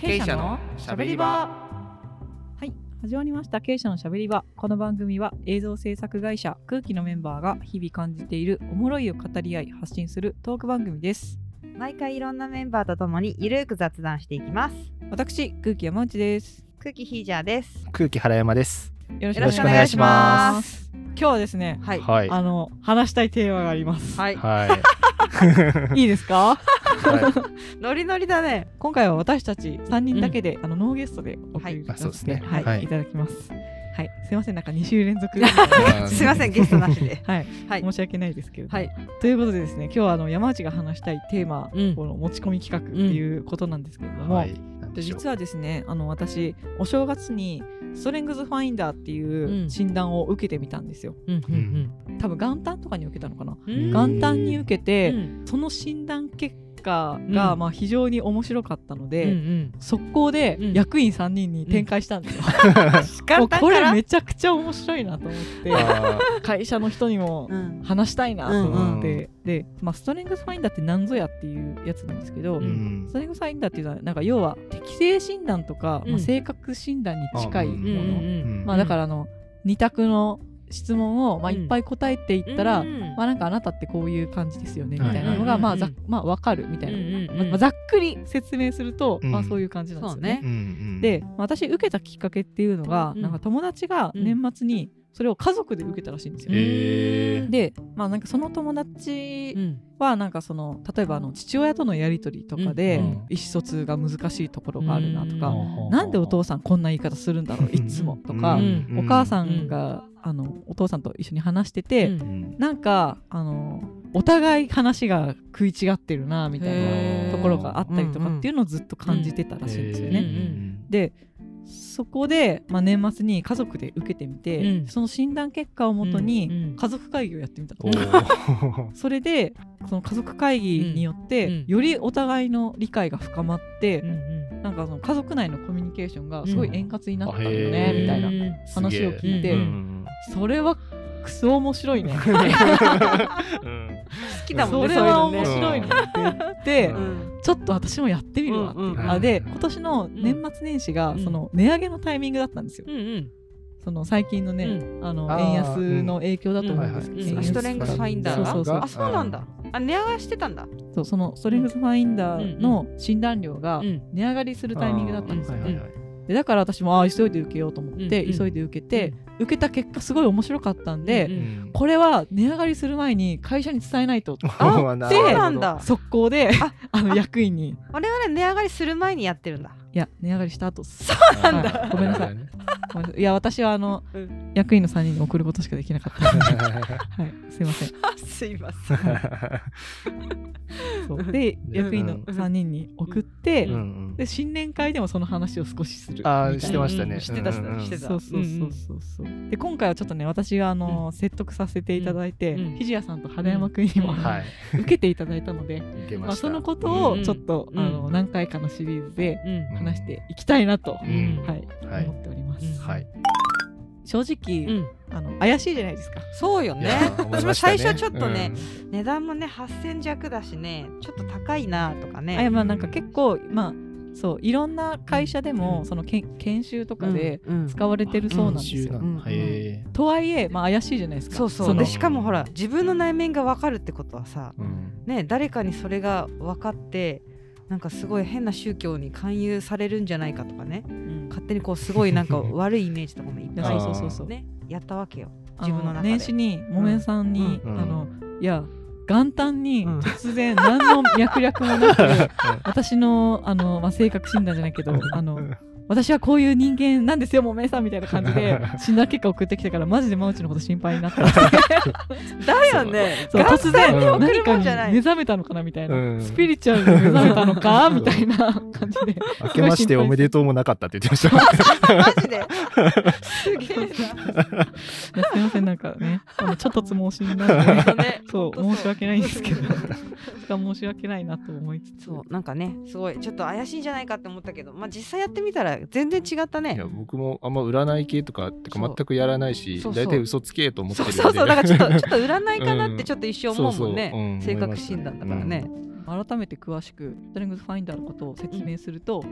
経営者のしゃべり場。はい始まりました。経営者のしゃべり場。この番組は映像制作会社空気のメンバーが日々感じているおもろいを語り合い発信するトーク番組です。毎回いろんなメンバーとともにゆるく雑談していきます。私空気山内です。空気ヒージャーです。空気原山です。よろしくお願いします。今日はですねはい。はい。あの話したいテーマがあります、はい、はい。いいですか？は ノリノリだね。今回は私たち3人だけで、あのノーゲストでお送りあそうですね。はい、はい。い、ただきます。はい。すいません。なんか2週連続。すいませんゲストなしで。はい。はい。申し訳ないですけれども、はい。ということでですね今日はあの山内が話したいテーマ、うん。この持ち込み企画っていうことなんですけれども、はい。で実はですねあの私お正月にストレングスファインダーっていううん。診断を受けてみたんですよ、うんうん。多分元旦とかに受けたのかな、うん。元旦に受けて、うん。その診断結果が、うん。まあ、非常に面白かったので、うん速攻でうん。役員3人に展開したんですよ、う これめちゃくちゃ面白いなと思ってあ会社の人にもうん。話したいなと思って、うんで、まあ、ストレングスファインダーって何ぞやっていうやつなんですけど、ーうん。ストレングスファインダーっていうのはなんか要は適性診断とか、うん。まあ、性格診断に近いもの、うんうんまあ、だからあの2択の質問を、まあ、うん。いっぱい答えていったら、うんまあ、なんかあなたってこういう感じですよねみはい。たいなのが、まあざまあ、分かるみたいな、うんまあまあざっくり説明すると、うん。まあ、そういう感じなんですよね。でまあ私受けたきっかけっていうのが、うん。なんか友達が年末にそれを家族で受けたらしいんですよ。で、まあ、なんかその友達うん。はなんかその例えばあの父親とのやり取りとかでうん意思疎通が難しいところがあるなとか、うん。なんでお父さんこんな言い方するんだろういつもとか、うん。お母さんが、あのお父さんと一緒に話してて、うん。うんなんかあのお互い話が食い違ってるなみたいなところがあったりとかっていうのをずっと感じてたらしいんですよね。でそこで、まあ、年末に家族で受けてみて、うん。その診断結果をもとうんにうん。家族会議をやってみたのおー。それでその家族会議によって、うん。よりお互いの理解が深まって、うんうん。なんかその家族内のコミュニケーションがすごい円滑になったんだようん。ね、みたいなうん話を聞いて、うんうん。それはクソ面白いね。うん。好きだもんねそれは面白いね。って言って、うん。ちょっと私もやってみるわ。っていう、うん。うんあで今年の年末年始がうん。その値上げのタイミングだったんですよ、うんうん。その最近のね、うあの円安の影響だと思うんですけど、ストレングスファインダーが？そうそうそう。あそうなんだ。あ値上がりしてたんだ。そうそのストレングスファインダーの診断料がうん。値上がりするタイミングだったんですよ、はいはいはいでだから私もあー急いで受けようと思って、うんうん。急いで受けて、受けた結果すごい面白かったんで、うんうんこれは値上がりする前に会社に伝えないと。うるほどなんだ。速攻でああの役員に。あれはね値上がりする前にやってるんだ。いや値上がりした後。そなんだ。ごめんなさい。ね。ごめんなさい。いや私はあの、うん。役員の3人に送ることしかできなかったので。はい。すいません。すいませんそう。で役員の3人に送って、うん。うん。で新年会でもその話を少しするあーみたいな。してましたね。うん。してたしてた。そうそうそうそう。そう、で今回はちょっとね私があの、説得させていただいて、うん。ひじやさんと原山くんにも、うん。はい。受けていただいたので、まあ、そのことをちょっと、うん。あの何回かのシリーズでうん。話していきたいなと、うん。はい。はい。思っております、うん。はい正直、うん。あの怪しいじゃないですか。そうよね。私も最初ちょっとね値段もね8000弱だしねちょっと高いなとかね。やまあなんか結構まあそういろんな会社でも、うん。そのけん研修とかでうんうん。使われてるそうなんですよ、うん。へとはいえ、まあ、怪しいじゃないですか。そうそう。のでしかもほら自分の内面が分かるってことはさーうん。ね誰かにそれが分かってなんかすごい変な宗教に勧誘されるんじゃないかとかね。うん。勝手にこうすごいなんか 悪いイメージとかもいっぱい。そうそうそうそう、ねやったわけよ。あ自分の中で。年始に木綿さんに、うん。あのいや元旦にうん。突然何の脈略もなく、私のあの、まあ、性格診断じゃないけどあの私はこういう人間なんですよ木綿さんみたいな感じで 診断結果送ってきたからマジで真内のこと心配になっただよねそう。突然に送る何かにもんじゃない。目覚めたのかなみたいな、うん。スピリチュアルに目覚めたのかみたいな感じで。明けましておめでとうもなかったって言ってました。マジで。すげえな。すいませんなんかね。ちょっとつ申しになって、ね。そう。申し訳ないんですけど。申し訳ないなと思いつつ。そうなんかねすごい。ちょっと怪しいんじゃないかって思ったけどまあ実際やってみたら全然違ったね。いや僕もあんま占い系とかってかそう全くやらないしそう。そう大体嘘つけと思ってるんでそうそうそう。だからちょっと ちょっと占いかなっうん。てちょっと一瞬思うもんね、そうそう。うん性格診断だからね、改めて詳しくストレングスファインダーのことを説明すると、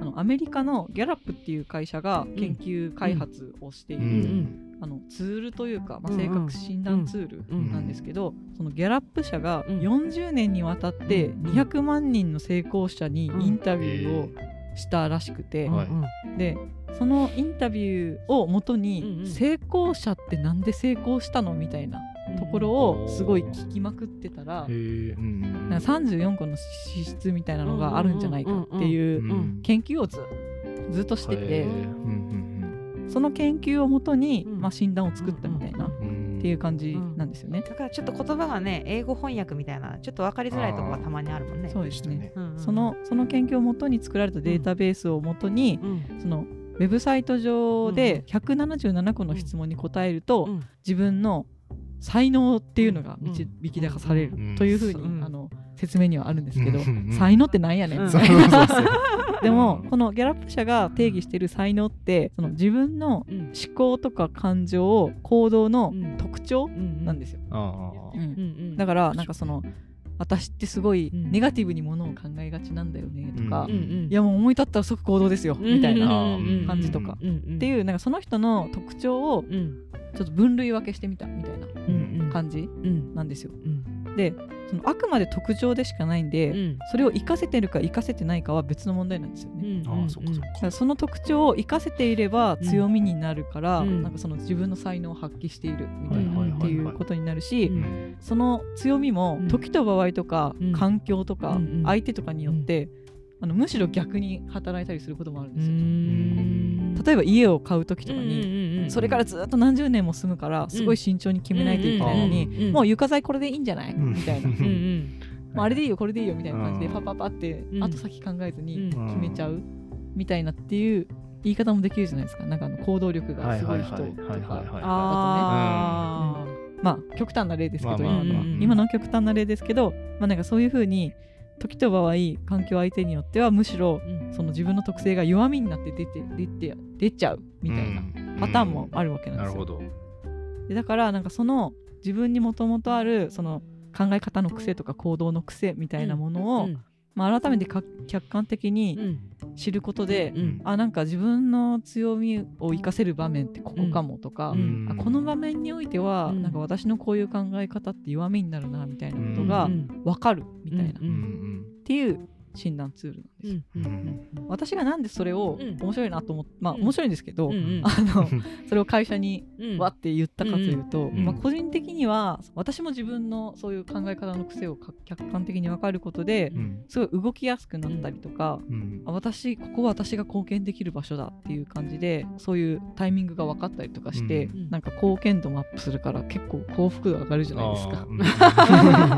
あのアメリカのギャラップっていう会社が研究開発をしている、うんあのツールというか、まあ、うんうん。性格診断ツールうんなんですけど、そのギャラップ社がうん。40年にわたってうん。200万人の成功者にインタビューをしたらしくて、はい。でそのインタビューをもとにん成功者ってなんで成功したのみたいなところをすごい聞きまくってたらうんなんか34個の資質みたいなのがあるんじゃないかっていううん。研究をずずっとしてへてその研究をもとにうん。まあ診断を作ったみたいなっうんうんていう感じなんですよね。だからちょっと言葉がね英語翻訳みたいなちょっと分かりづらいところがたまにあるもんね。そうですね。うんうん。そのその研究をもとに作られたデータベースをもとに、うん。そのウェブサイト上うん。で177個の質問に答えると、うん。自分の才能っていうのが導き出されるうんというふうに、うん。あの説明にはあるんですけど、うんうん才能ってなんやねん、うん。みたいなそうそうそう。でも、うんこのギャラップ社が定義している才能ってその自分のうん思考とか感情行動のうん。特徴うんなんですよ、あうん。うんうん。だからなんかその私ってすごいうん。ネガティブにものを考えがちなんだよねとか、うんうんうん。いやもう思い立ったら即行動ですよ、みたいな、うんうんうん感じとか。うんうんっていうなんかその人の特徴をうんちょっと分類分けしてみたみたいなうんうん。感じうん。なんですよ。うんでそのあくまで特徴でしかないんで、うん。それを活かせてるか活かせてないかは別の問題なんですよね。ああそっかそっだからその特徴を活かせていれば強みになるから、うん。なんかその自分の才能を発揮しているみたいなっていうことになるし、うん。その強みもうん。時と場合とか、うん。環境とか、うんうん。相手とかによって、あのむしろ逆に働いたりすることもあるんうですよ。ん。例えば家を買う時とかに、うんそれからずっと何十年も住むからすごい慎重に決めないといけないのに、もう床材これでいいんじゃない、うん。みたいな、あれでいいよこれでいいよみたいな感じでうん。パパパってうん後先考えずにうん。決めちゃうみたいなっていう言い方もできるじゃないですか。なんかあの行動力がすごい人とか。はいあまあ極端な例ですけど、今の極端な例ですけど、まあ、なんかそういうふうに時と場合環境相手によってはむしろーその自分の特性が弱みになって出て出て出ちゃうみたいなパターンもあるわけなんですよ。でだからなんかその自分にもともとあるその考え方の癖とか行動の癖みたいなものを、うんまあ、改めてか客観的うにん。知ることで、うん。あなんか自分の強みを生かせる場面ってここかもとか、うん。あこの場面においては、うん。なんか私のこういう考え方って弱みになるなみたいなことうがん。分かるみたいな、うっていう診断ツールなんですよ。うん。うん私がなんでそれをうん。面白いなと思って、まあうん。面白いんですけど、うんうん。あのそれを会社にうん。わって言ったかというと、うんまあ、個人的には私も自分のそういう考え方の癖をか客観的に分かることでうん。すごい動きやすくなったりとか、うん。あ私ここは私が貢献できる場所だっていう感じでそういうタイミングが分かったりとかして、うんなんか貢献度もアップするから結構幸福度上がるじゃないですか。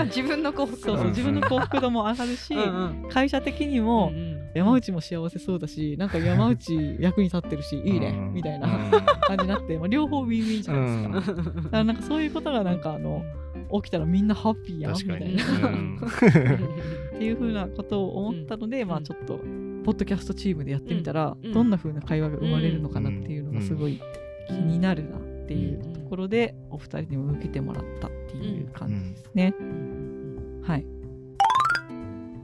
あ 自分の幸福そうそううん自分の幸福度も上がるし、うんうん。会社的にもうん山内も幸せそうだしなんか山内役に立ってるしいいねうん。みたいな感じになって、まあ、両方ウィンウィンじゃないですか。だからなんかそういうことがなんかあの起きたらみんなハッピーやんみたいになっていうふうなことを思ったので、まあちょっとポッドキャストチームでやってみたら、うん。どんなふうな会話が生まれるのかなっていうのがすごい気になるなっていうところでお二人にも受けてもらったっていう感じですね。はい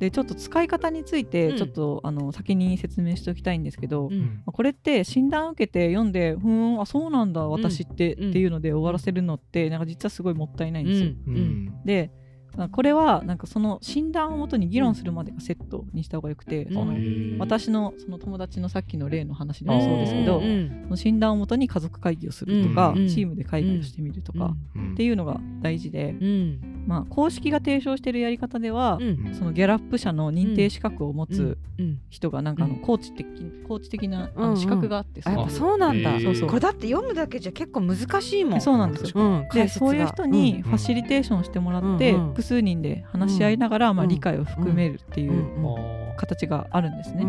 でちょっと使い方についてうん。ちょっと、あの先に説明しておきたいんですけど、うん。まあこれって診断受けて読んでふーんあそうなんだ私って、うん。っていうので終わらせるのってなんか実はすごいもったいないんですよ。うん。うん。でまあこれはなんかその診断をもとに議論するまでがセットにした方がよくて、うん。私のその友達のさっきの例の話でもそうですけど、うん。その診断をもとに家族会議をするとか、うん。チームで会議をしてみるとか、うん。っていうのが大事で、うんまあ、公式が提唱しているやり方では、うん。そのギャラップ社の認定資格を持つうん。人がなんかあのうん。コーチ的コーチ的なあうんうん。の資格があって、あやっぱうそうなんだ。へーそう。そうこれだって読むだけじゃ結構難しいもん。そうなんですよ。うん。でそういう人にうん。ファシリテーションしてもらって、うんうん複数人で話し合いながら、まあ、うん。理解を含めるっていう形があるんですね。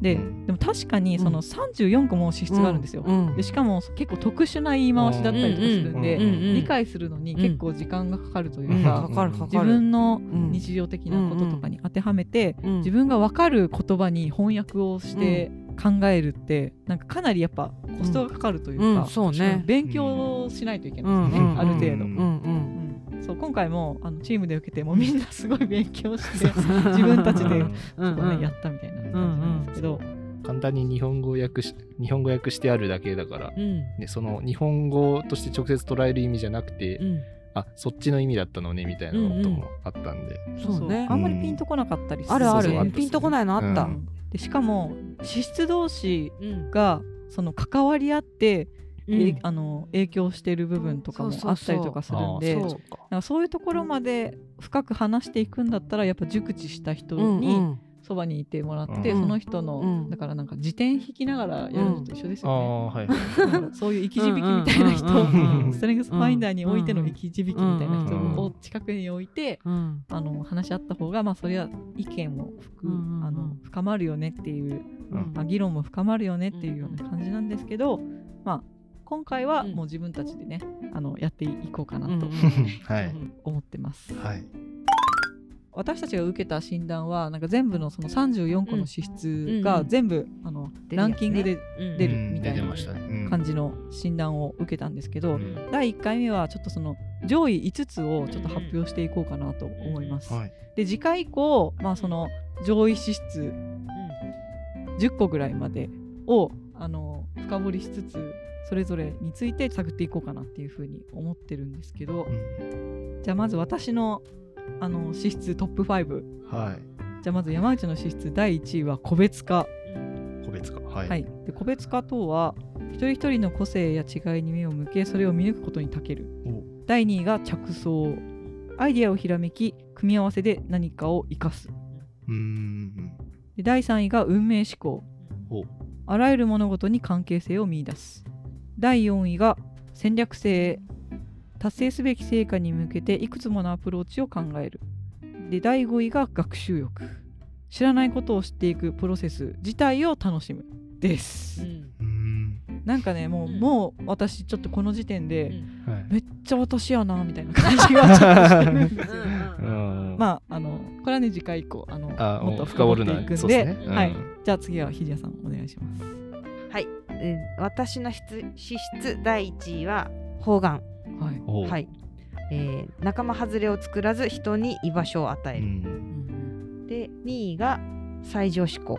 でうん。でも確かにその34個も資質があるんですよ。うん。でしかも結構特殊な言い回しだったりとかするんで、うん。うん。うん。理解するのに結構時間がかかるといううん。か、かかるかかる。自分のうん。日常的なこととかに当てはめて、うん。自分が分かる言葉に翻訳をして考えるって、なんかかなりやっぱコストがかかるというか、うんそうね。勉強しないといけうないですよね、ん。うん。ある程度。うん。うん。うん。うん。そう今回もあのチームで受けてもうみんなすごい勉強して 自分たちでうん。うんそうねやったみたいな感じなんですけど、簡単に日本語訳し日本語訳してあるだけだから、うん。ね、その日本語として直接捉える意味じゃなくて、うんあそっちの意味だったのねみたいなこともあったんで、そうね。あんまりピンとこなかったりする。あるある。そうそうあったっすねピンとこないのあった。うん。でしかも資質同士うん。がその関わり合って、うん。えあの影響してる部分とかもあったりとかするんでそういうところまで深く話していくんだったらやっぱ熟知した人うんうにんそばにいてもらって、うん。その人の、うん。だからなんか辞典引きながらやるのと一緒ですあよね。あはいそういう生き字引きみたいな人、うんうんうんうんストレングスファインダーにおいての生き字引きみたいな人うんうんを近くに置いて、うんあの話し合った方がまあそれは意見も深,、うんうんうん。あの深まるよねっていう、うん。まあ、議論も深まるよねっていうような感じなんですけど、まあ今回はもう自分たちでね、あのやっていこうかなとはい。思ってます。はい私たちが受けた診断はなんか全部のその34個の資質がうん全部、あのランキングでうん。出るうんみたいな感じの診断を受けたんですけど、うん。第1回目はちょっとその上位5つをちょっと発表していこうかなと思います。はい。で次回以降、まあ、その上位資質10個ぐらいまでをあの深掘りしつつそれぞれについて探っていこうかなっていうふうに思ってるんですけど、うん。じゃあまず私のあの資質トップ5はい。じゃあまず山内の資質第1位は個別化、個別化。はい、はい、で個別化とは一人一人の個性や違いに目を向けそれを見抜くことに長ける。お。第2位が着想。アイデアをひらめき組み合わせで何かを生かす。うーん。で第3位が運命思考。お。あらゆる物事に関係性を見出す。第4位が戦略性達成すべき成果に向けていくつものアプローチを考える。で第5位が学習欲。知らないことを知っていくプロセス自体を楽しむです、うーん。なんかねもう、うん。もう私ちょっとこの時点で、はい。めっちゃ私やなみたいな感じがちょっとしてるんですようん。まああのこれはね次回以降あのあもっと深深掘って掘るないくんで。ねうんはい。じゃあ次はひじやさんお願いします。はい、えー私の質資質第1位は方眼はい。はい、えー仲間外れを作らず人に居場所を与うえる、ん。で2位が最上志向、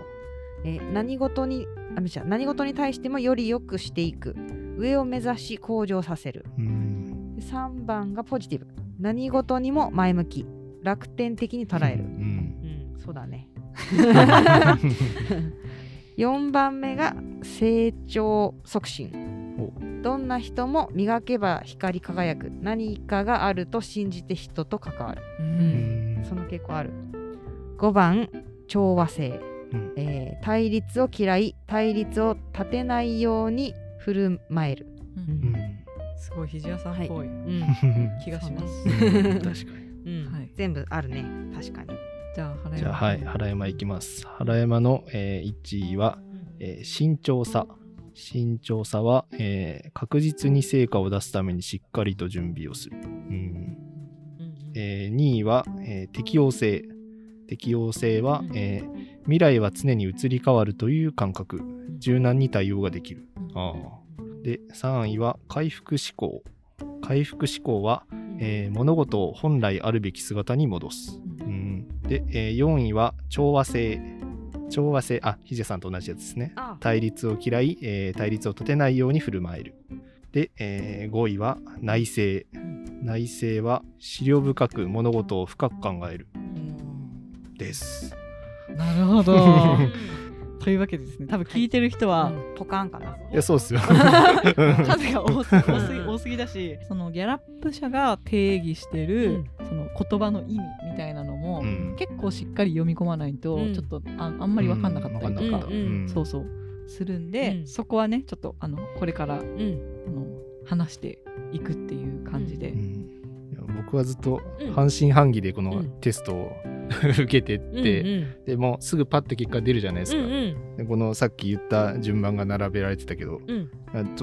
えー何事にあ何事に対してもより良くしていく。上を目指し向上させる。うん。で3番がポジティブ。何事にも前向き。楽天的に捉える。うん。うん。そうだね。4番目が成長促進どんな人も磨けば光り輝く。何かがあると信じて人と関わる。ううん。んその傾向ある。5番調和性、うん。えー対立を嫌い対立を立てないように振る舞える、うん。うん。すごいひじやさんっぽいうん。気がします、うん確かに。うん。はい。全部あるね。確かに、じゃあ原山。じゃあはい。原山いきます。原山の、えー1位は、えー慎重さ慎重さは、えー確実に成果を出すためにしっかりと準備をする、うん。えー2位は、えー適応性。適応性は、えー未来は常に移り変わるという感覚。柔軟に対応ができる。あー。で3位は回復思考。回復思考は、えー物事を本来あるべき姿に戻す、うん、で、えー4位は調和性調和性あヒジェさんと同じやつですね。あ対立を嫌い、えー対立を立てないように振る舞える。で、え5位は内省。内省は資料深く物事を深く考える。です。なるほど。というわけでですね。多分聞いてる人は、うん。ポカンかな。いやそうっすよ。数が多す多すぎ多すぎだしそのギャラップ社が定義してる、その言葉の意味みたいなのも、うん。結構しっかり読み込まないと、うん。ちょっとああんまり分かんなかったりとか、うん。わかんなかった。うんうんそうそうするんで、うん。そこはねちょっとあのこれからあうん。の話していくっていう感じで、僕はずっとうん。半信半疑でこのうん。テストを 受けてって、うんでもうすぐパッて結果出るじゃないですか、うんうん。でこのさっき言った順番が並べられてたけどうん。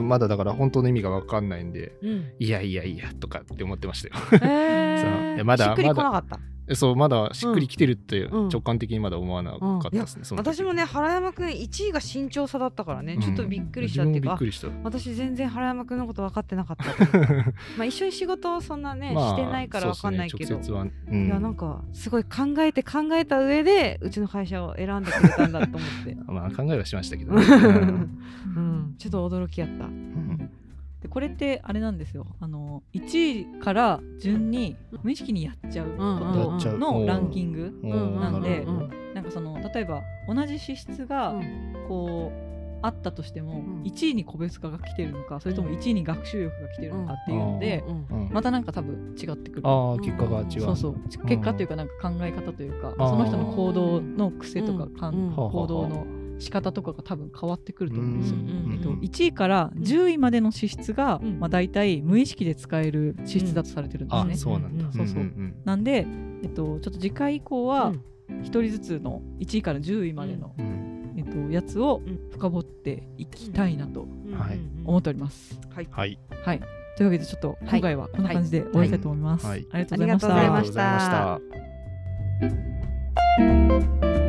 まだだから本当の意味が分かんないんでうん。いやいやいやとかって思ってましたよ。えー。やまだしっくりこなかった。えそうまだしっくりきてるってうん。直感的にまだ思わなかったですね、その時私もね原山くん1位が身長差だったからね、うん。ちょっとびっくりしたっていうか自分もびっくりした。あ私全然原山くんのこと分かってなかった。まあ一緒に仕事をそんなね、まあしてないから分かんないけど、ね直接は、うん。いやなんかすごい考えて考えた上でうちの会社を選んでくれたんだと思って、まあ考えはしましたけどね、うん、ちょっと驚きやった。うんでこれってあれなんですよ。あの1位から順に無意識にやっちゃうことのランキングなんでなんかその例えば同じ資質がこうあったとしてもうん。1位に個別化が来てるのかそれとも1位に学習力が来てるのかっていうのでまたなんか多分違ってくる。ああ結果が違う。そうそう。結果というかなんか考え方というかその人の行動の癖とかかん。行動の仕方とかが多分変わってくると思うんですよ。うんえっと、1位から10位までの資質が、うん。まあ、大体無意識で使える資質だとされてるんですあね。そうなんだ、うんそうそう。んなんで、えっと、ちょっと次回以降は1人ずつの1位から10位までの、えっと、やつをうん。深掘っていきたいなとはい。思っております。はい。はい。はい、というわけでちょっと今回はこんな感じで終わりたいと思います。はい。ありがとうござい。ました。ありがとうございました。ありがとうございました